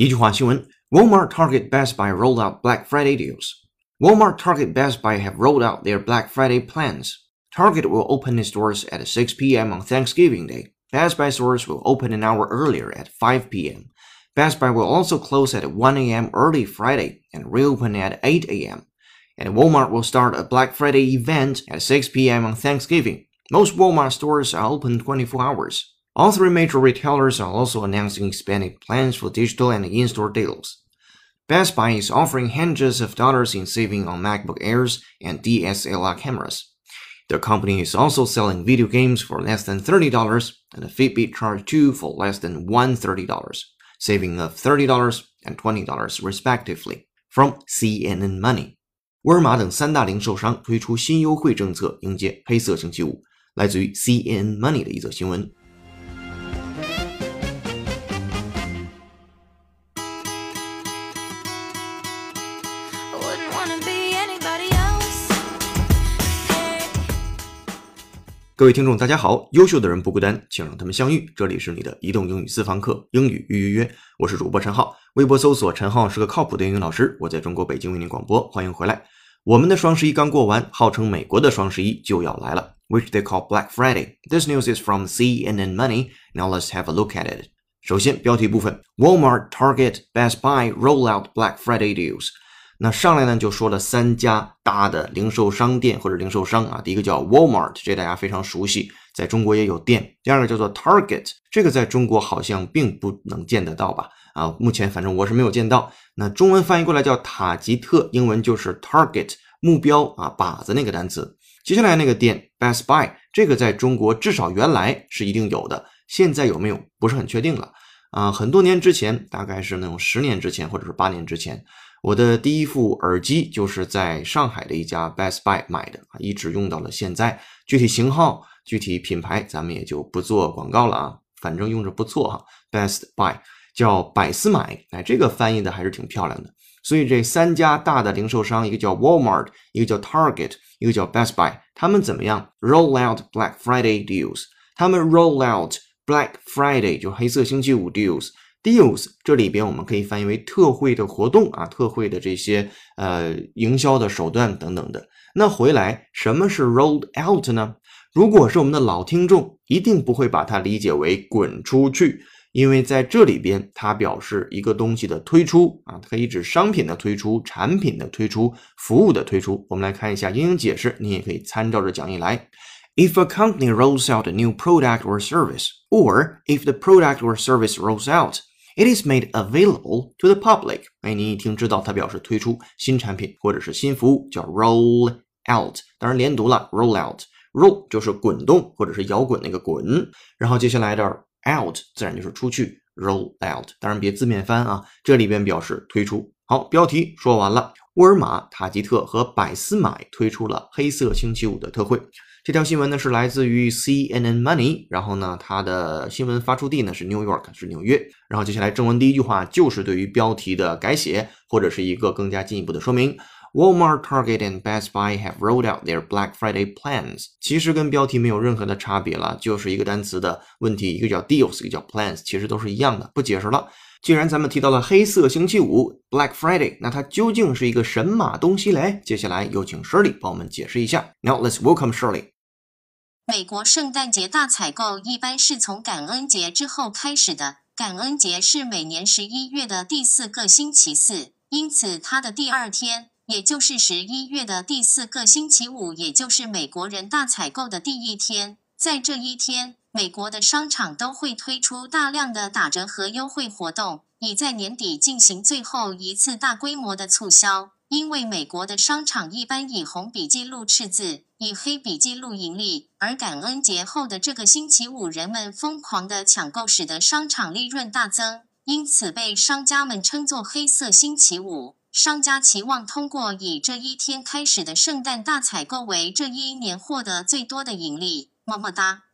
Walmart, Target, Best Buy rolled out Black Friday deals. Walmart, Target, Best Buy have rolled out their Black Friday plans. Target will open its doors at 6 p.m. on Thanksgiving Day. Best Buy stores will open an hour earlier at 5 p.m. Best Buy will also close at 1 a.m. early Friday and reopen at 8 a.m. And Walmart will start a Black Friday event at 6 p.m. on Thanksgiving. Most Walmart stores are open 24 hours. All three major retailers are also announcing expanded plans for digital and in-store deals. Best Buy is offering hundreds of dollars in saving on MacBook Airs and DSLR cameras. The company is also selling video games for less than $30 and a Fitbit Charge 2 for less than $130, saving of $30 and $20 respectively. From CNN Money，沃尔玛等三大零售商推出新优惠政策，迎接黑色星期五。来自于 CNN Money 的一则新闻。 各位听众，大家好！优秀的人不孤单，请让他们相遇。这里是你的移动英语私房课，英语预约约，我是主播陈浩。微博搜索“陈浩是个靠谱的英语老师”，我在中国北京为您广播，欢迎回来。我们的双十一刚过完，号称美国的双十一就要来了，which they call Black Friday. This news is from CNN Money. Now let's have a look at it. 首先，标题部分：Walmart, Target, Best Buy roll out Black Friday deals。那上来呢就说了三家大的零售商店或者零售商啊，第一个叫 Walmart，这大家非常熟悉，在中国也有店。第二个叫做 Target，这个在中国好像并不能见得到吧？啊，目前反正我是没有见到。那中文翻译过来叫塔吉特，英文就是 Target，目标啊靶子那个单词。接下来那个店 Best Buy，这个在中国至少原来是一定有的，现在有没有不是很确定了。啊，很多年之前，大概是那种十年之前或者是八年之前，我的第一副耳机就是在上海的一家 Best Buy 买的啊，一直用到了现在。具体型号、具体品牌，咱们也就不做广告了啊，反正用着不错哈。Best Buy 叫百思买，哎，这个翻译的还是挺漂亮的。所以这三家大的零售商，一个叫 Walmart，一个叫 Target，一个叫 Best Buy，他们怎么样？Roll out Black Friday deals，他们 roll out Black Friday 就黑色星期五 deals。Deals 这里边我们可以翻译为特惠的活动啊，特惠的这些呃营销的手段等等的。那回来什么是 rolled out 呢？如果是我们的老听众，一定不会把它理解为滚出去，因为在这里边它表示一个东西的推出啊，可以指商品的推出、产品的推出、服务的推出。我们来看一下英英解释，你也可以参照着讲义来。If a company rolls out a new product or service, or if the product or service rolls out, it is made available to the public。哎，你一听知道它表示推出新产品或者是新服务，叫 roll out。当然连读了，roll out。roll 就是滚动或者是摇滚那个滚，然后接下来的 out 自然就是出去，roll out。当然别字面翻啊，这里边表示推出。好，标题说完了。沃尔玛、塔吉特和百思买推出了黑色星期五的特惠。这条新闻呢是来自于 CNN Money，然后呢，它的新闻发出地呢是 New York，是纽约。然后接下来正文第一句话就是对于标题的改写，或者是一个更加进一步的说明。Walmart, Target, and Best Buy have rolled out their Black Friday plans。其实跟标题没有任何的差别了，就是一个单词的问题，一个叫 deals，一个叫 plans，其实都是一样的，不解释了。既然咱们提到了黑色星期五 （Black Friday），那它究竟是一个神马东西嘞？接下来有请 Shirley 帮我们解释一下。Now let's welcome Shirley. 美国圣诞节大采购一般是从感恩节之后开始的，感恩节是每年十一月的第四个星期四，因此它的第二天，也就是十一月的第四个星期五，也就是美国人大采购的第一天。在这一天，美国的商场都会推出大量的打折和优惠活动，以在年底进行最后一次大规模的促销。因为美国的商场一般以红笔记录赤字，以黑笔记录盈利，而感恩节后的这个星期五，人们疯狂的抢购，使得商场利润大增，因此被商家们称作“黑色星期五”。商家期望通过以这一天开始的圣诞大采购为这一年获得最多的盈利。么么哒。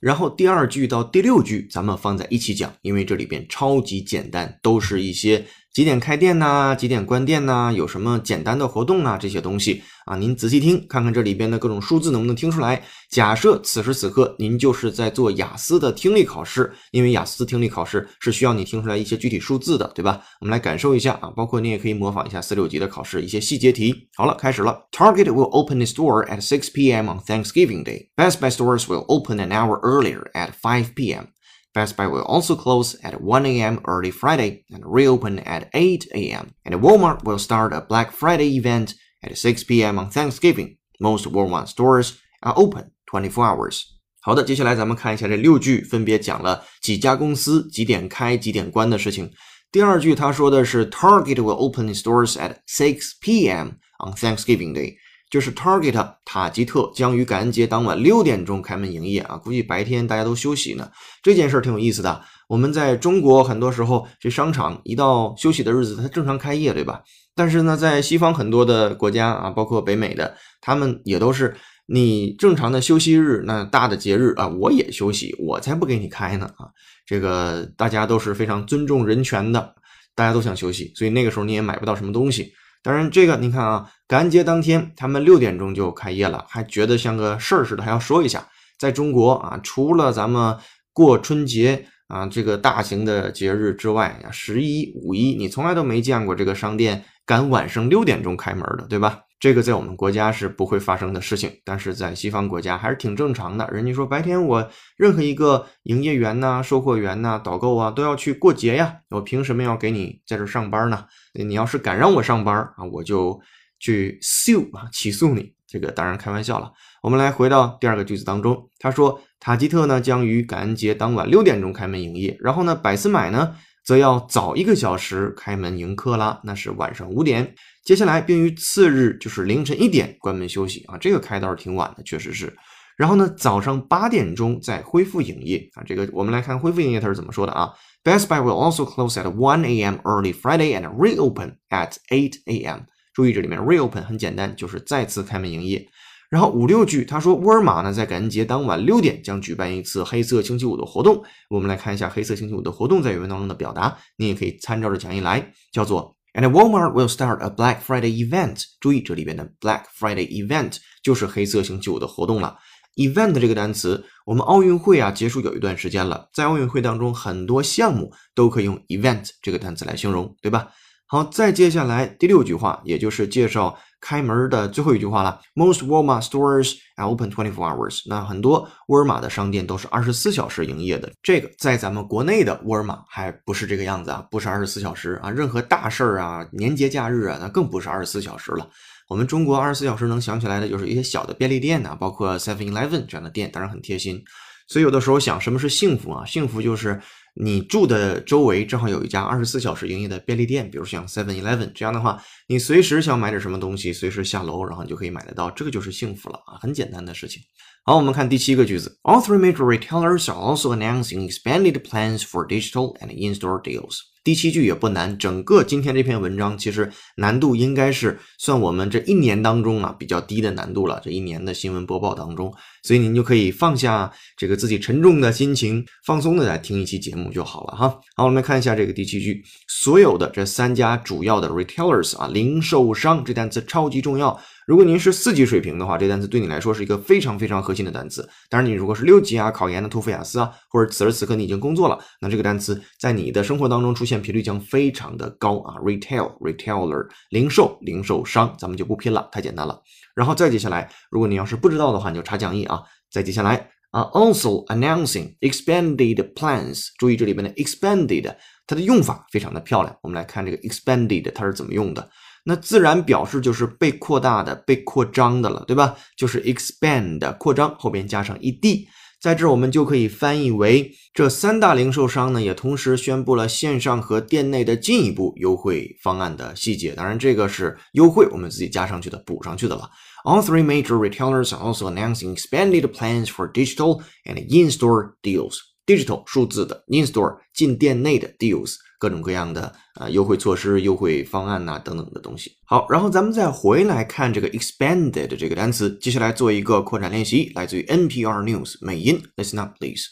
然后第二句到第六句咱们放在一起讲，因为这里边超级简单，都是一些几点开店呐、几点关店呐、有什么简单的活动啊这些东西啊，您仔细听，看看这里边的各种数字能不能听出来。假设此时此刻您就是在做雅思的听力考试，因为雅思听力考试是需要你听出来一些具体数字的，对吧？我们来感受一下啊，包括你也可以模仿一下四六级的考试一些细节题。好了，开始了。Target will open its door at 6 p.m. on Thanksgiving Day. Best Buy stores will open an hour earlier at 5 p.m. Best Buy will also close at 1 a.m. early Friday and reopen at 8 a.m. And Walmart will start a Black Friday event at 6 p.m. on Thanksgiving. Most Walmart stores are open 24 hours. 好的，接下来咱们看一下这六句，分别讲了几家公司几点开、几点关的事情。第二句他说的是 Target will open its doors at 6 p.m. on Thanksgiving Day， 就是 Target 塔吉特将于感恩节当晚六点钟开门营业啊，估计白天大家都休息呢。这件事儿挺有意思的。我们在中国很多时候这商场一到休息的日子，它正常开业，对吧？但是呢，在西方很多的国家啊，包括北美的，他们也都是你正常的休息日，那大的节日啊，我也休息，我才不给你开呢啊！这个大家都是非常尊重人权的，大家都想休息，所以那个时候你也买不到什么东西。当然，这个你看啊，感恩节当天他们六点钟就开业了，还觉得像个事儿似的，还要说一下。在中国啊，除了咱们过春节啊这个大型的节日之外，十一、五一，你从来都没见过这个商店敢晚上六点钟开门的，对吧？这个在我们国家是不会发生的事情，但是在西方国家还是挺正常的。人家说白天我任何一个营业员呐、售货员呐、导购啊都要去过节呀，我凭什么要给你在这上班呢？你要是敢让我上班啊，我就去 sue 啊起诉你。这个当然开玩笑了。我们来回到第二个句子当中，他说塔吉特呢将于感恩节当晚六点钟开门营业，然后呢百思买呢则要早一个小时开门迎客啦，那是晚上五点。接下来并于次日就是凌晨一点关门休息啊，这个开倒是挺晚的，确实是。然后呢早上八点钟再恢复营业啊，这个我们来看恢复营业它是怎么说的啊？Best Buy will also close at 1 a.m. early Friday and reopen at 8 a.m. 注意这里面 reopen 很简单，就是再次开门营业。然后五六句，他说沃尔玛呢在感恩节当晚六点将举办一次黑色星期五的活动。我们来看一下黑色星期五的活动在原文当中的表达，你也可以参照着讲义来，叫做 And Walmart will start a Black Friday event。注意这里边的 Black Friday event 就是黑色星期五的活动了。event 这个单词，我们奥运会啊结束有一段时间了，在奥运会当中很多项目都可以用 event 这个单词来形容，对吧？好，再接下来第六句话，也就是介绍开门的最后一句话了。Most Walmart stores are open twenty four hours。那很多沃尔玛的商店都是二十四小时营业的。这个在咱们国内的沃尔玛还不是这个样子啊，不是二十四小时啊。任何大事儿啊、年节假日啊，那更不是二十四小时了。我们中国二十四小时能想起来的就是一些小的便利店呐、包括 Seven Eleven 这样的店，当然很贴心。所以有的时候想，什么是幸福啊？幸福就是你住的周围正好有一家二十四小时营业的便利店，比如像 Seven Eleven 这样的话，你随时想买点什么东西，随时下楼，然后你就可以买得到，这个就是幸福了啊，很简单的事情。好，我们看第七个句子，All three major retailers are also announcing expanded plans for digital and in-store deals。第七句也不难，整个今天这篇文章其实难度应该是算我们这一年当中啊比较低的难度了。这一年的新闻播报当中，所以您就可以放下这个自己沉重的心情，放松的来听一期节目就好了哈。好，我们来看一下这个第七句，所有的这三家主要的 retailers 啊，零售商，这单词超级重要。如果您是四级水平的话，这单词对你来说是一个非常非常核心的单词。当然，你如果是六级啊，考研的托福雅思啊，或者此时此刻你已经工作了，那这个单词在你的生活当中出现频率将非常的高啊。Retail retailer 零售零售商，咱们就不拼了，太简单了。然后再接下来，如果你要是不知道的话，你就查讲义啊。再接下来啊，also announcing expanded plans，注意这里边的 expanded，它的用法非常的漂亮。我们来看这个 expanded 它是怎么用的。那自然表示就是被扩大的、被扩张的了，对吧？就是 expand 扩张，后边加上 ed，在这儿我们就可以翻译为这三大零售商呢，也同时宣布了线上和店内的进一步优惠方案的细节。当然，这个是优惠，我们自己加上去的、补上去的了。All three major retailers are also announcing expanded plans for digital and in-store deals. Digital 数字的，in-store 进店内的 deals。各种各样的啊优惠措施、优惠方案呐、等等的东西。好，然后咱们再回来看这个 expanded 这个单词，接下来做一个扩展练习，来自于 NPR News 美音，Listen up, please.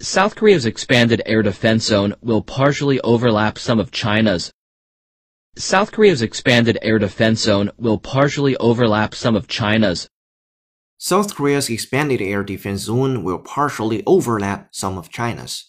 South Korea's expanded air defense zone will partially overlap some of China's. South Korea's expanded air defense zone will partially overlap some of China's. South Korea's expanded air defense zone will partially overlap some of China's.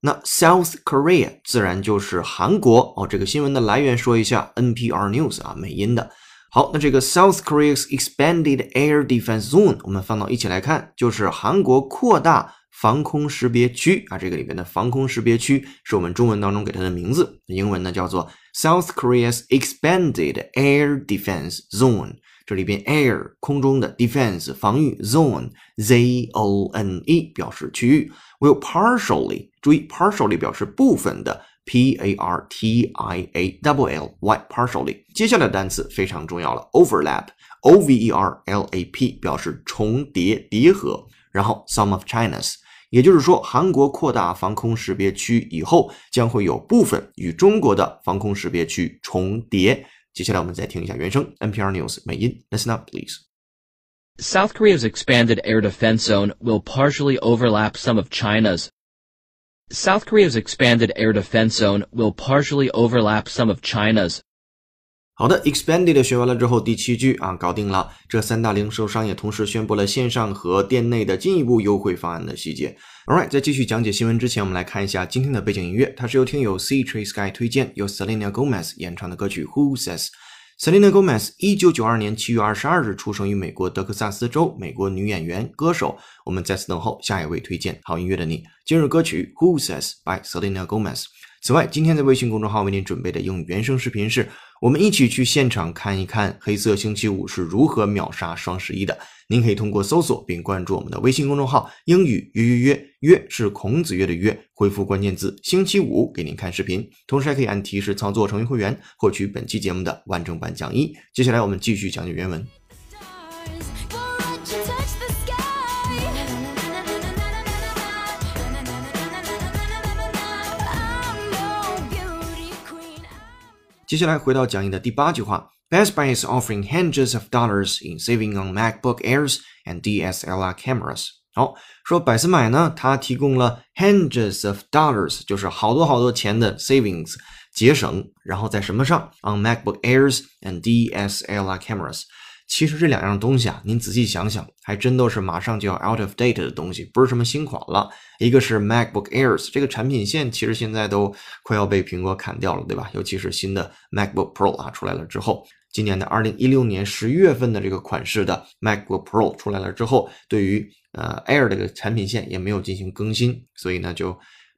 那 South Korea 自然就是韩国哦。这个新闻的来源说一下，NPR News 啊，美音的。好，那这个 South Korea's expanded air defense zone 我们放到一起来看，就是韩国扩大防空识别区啊。这个里边的防空识别区是我们中文当中给它的名字，英文呢叫做 South Korea's expanded air defense zone。 这里边 air 空中的 defense 防御 zone z o n e 表示区域，will partially 注意 partially 表示部分的 p a r t i a l l y partially 接下来的单词非常重要了 overlap o v e r l a p 表示重叠叠合，然后 some of China's 也就是说韩国扩大防空识别区以后将会有部分与中国的防空识别区重叠。接下来我们再听一下原声 NPR News 美音，Listen up, please. South Korea's expanded air defense zone will partially overlap some of China's. South Korea's expanded air defense zone will partially overlap some of China's. 好的，expanded 学完了之后，第七句啊搞定了。这三大零售商也同时宣布了线上和店内的进一步优惠方案的细节。All right，在继续讲解新闻之前，我们来看一下今天的背景音乐，它是由听友 C Tree Sky 推荐，由 Selena Gomez 演唱的歌曲 Who Says。Selena Gomez 一九九二年七月二十二日出生于美国德克萨斯州，美国女演员、歌手。我们在此等候下一位推荐好音乐的你。今日歌曲 Who Says by Selena Gomez。此外，今天在微信公众号为您准备的英语原声视频是。我们一起去现场看一看黑色星期五是如何秒杀双十一的。您可以通过搜索并关注我们的微信公众号“英语约约约”，约是孔子约的约，回复关键字“星期五”给您看视频，同时还可以按提示操作成为会员，获取本期节目的完整版讲义。接下来我们继续讲解原文。接下来回到讲义的第八句话，Best Buy is offering hundreds of dollars in saving on MacBook Airs and DSLR cameras。好，说百思买呢，它提供了 hundreds of dollars，就是好多好多钱的 savings 节省，然后在什么上？on MacBook Airs and DSLR cameras。其实这两样东西啊，您仔细想想，还真都是马上就要 out of date 的东西，不是什么新款了。一个是 MacBook Airs 这个产品线，其实现在都快要被苹果砍掉了，对吧？尤其是新的 MacBook Pro 啊出来了之后，今年的二零一六年十一月份的这个款式的 MacBook Pro 出来了之后，对于呃 Air 这个产品线也没有进行更新，所以呢就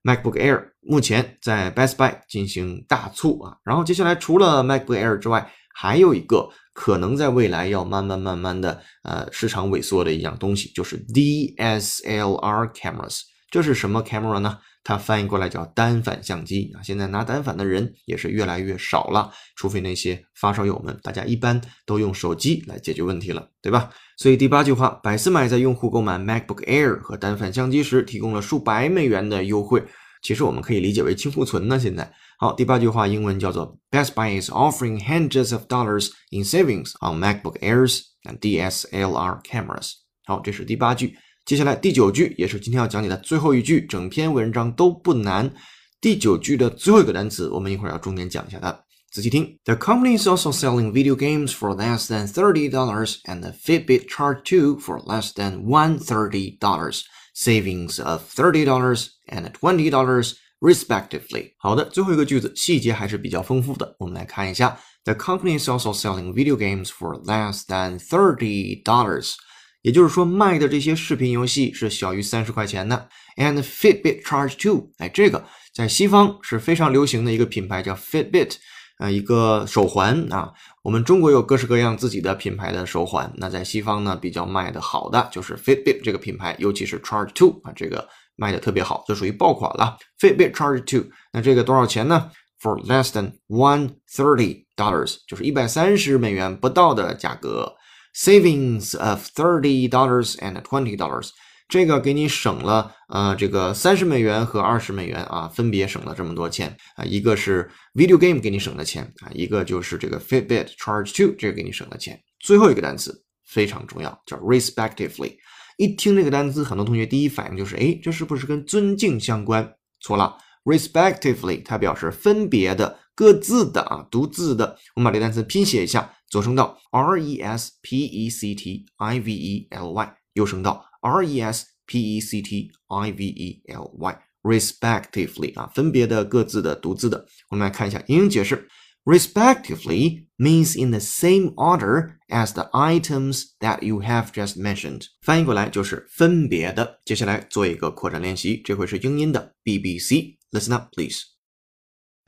MacBook Air 目前在 Best Buy 进行大促啊。然后接下来除了 MacBook Air 之外，还有一个可能在未来要慢慢慢慢的呃市场萎缩的一样东西，就是 DSLR cameras。这是什么 camera 呢？它翻译过来叫单反相机啊。现在拿单反的人也是越来越少了，除非那些发烧友们，大家一般都用手机来解决问题了，对吧？所以第八句话，百思买在用户购买 MacBook Air 和单反相机时提供了数百美元的优惠。其实我们可以理解为清库存呢。现在好，第八句话英文叫做 Best Buy is offering hundreds of dollars in savings on MacBook Airs and DSLR cameras。好，这是第八句。接下来第九句也是今天要讲解的最后一句，整篇文章都不难。第九句的最后一个单词，我们一会儿要重点讲一下它。 仔细听，The company is also selling video games for less than thirty dollars, and the Fitbit Charge 2 for less than one thirty dollars, savings of thirty dollars and twenty dollars respectively. 好的，最后一个句子细节还是比较丰富的，我们来看一下。The company is also selling video games for less than thirty dollars. 也就是说，卖的这些视频游戏是小于三十块钱的。And Fitbit Charge Two，哎，这个在西方是非常流行的一个品牌，叫 Fitbit，呃，一个手环啊。我们中国有各式各样自己的品牌的手环，那在西方呢，比较卖的好的就是 Fitbit 这个品牌，尤其是 Charge Two 啊，这个卖的特别好，就属于爆款了。Fitbit Charge Two，那这个多少钱呢？For less than one thirty dollars，就是一百三十美元不到的价格。savings of thirty dollars and twenty dollars，这个给你省了呃这个三十美元和二十美元啊，分别省了这么多钱啊，一个是 video game 给你省的钱啊，一个就是这个 Fitbit Charge Two 这个给你省的钱。最后一个单词非常重要，叫 respectively。一听这个单词，很多同学第一反应就是，哎，这是不是跟尊敬相关？错了，respectively 它表示分别的、各自的啊，独自的。我们把这单词拼写一下。左声道 r e s p e c t i v e l y，右声道 r e s p e c t i v e l y，respectively 啊，分别的、各自的、独自的。我们来看一下英英解释 ，respectively means in the same order as the items that you have just mentioned。翻译过来就是分别的。接下来做一个扩展练习，这回是英音的 BBC。Listen up, please.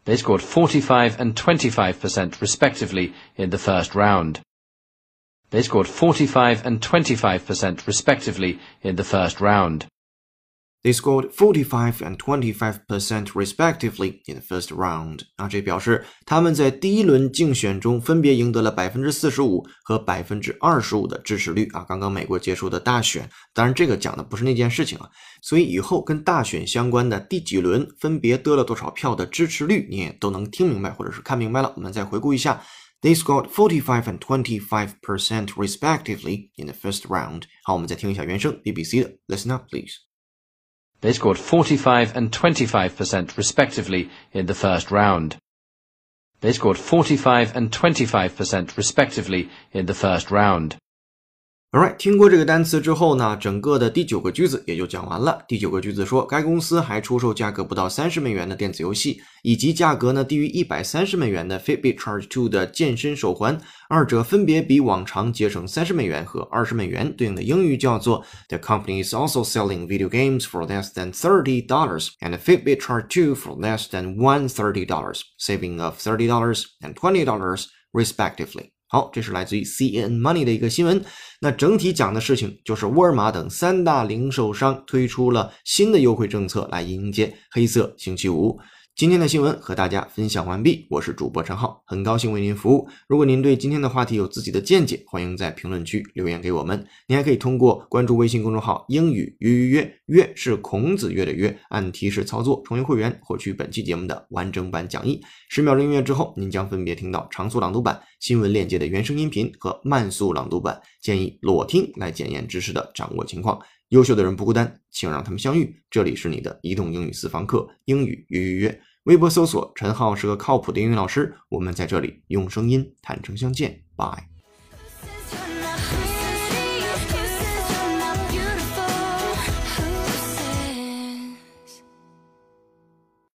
They scored 45 and 25% respectively in the first round. They scored 45 and 25% respectively in the first round. They scored forty-five and twenty-five percent respectively in the first round。啊，这表示他们在第一轮竞选中分别赢得了百分之四十五和百分之二十五的支持率。啊，刚刚美国结束的大选，当然这个讲的不是那件事情啊。所以以后跟大选相关的第几轮分别得了多少票的支持率，你也都能听明白或者是看明白了。我们再回顾一下，They scored forty-five and twenty-five percent respectively in the first round。好，我们再听一下原声 BBC 的，Listen up, please. They scored 45 and 25% respectively in the first round. They scored 45 and 25% respectively in the first round. Alright，听过这个单词之后呢，整个的第九个句子也就讲完了。第九个句子说，该公司还出售价格不到三十美元的电子游戏，以及价格呢低于一百三十美元的 Fitbit Charge 2的健身手环，二者分别比往常节省三十美元和二十美元。对应的英语叫做 The company is also selling video games for less than thirty dollars, and Fitbit Charge 2 for less than one thirty dollars, saving of thirty dollars and twenty dollars respectively. 好，这是来自于 CNN Money 的一个新闻。那整体讲的事情就是沃尔玛等三大零售商推出了新的优惠政策来迎接黑色星期五。今天的新闻和大家分享完毕，我是主播陈浩，很高兴为您服务。如果您对今天的话题有自己的见解，欢迎在评论区留言给我们。您还可以通过关注微信公众号“英语约约约”，约是孔子约的约，按提示操作成为会员，获取本期节目的完整版讲义。十秒钟音乐之后，您将分别听到长速朗读版、新闻链接的原声音频和慢速朗读版。建议裸听来检验知识的掌握情况。优秀的人不孤单，请让他们相遇。这里是你的移动英语私房课，英语约约约。微博搜索陈浩是个靠谱的英语老师，我们在这里用声音坦诚相见，拜。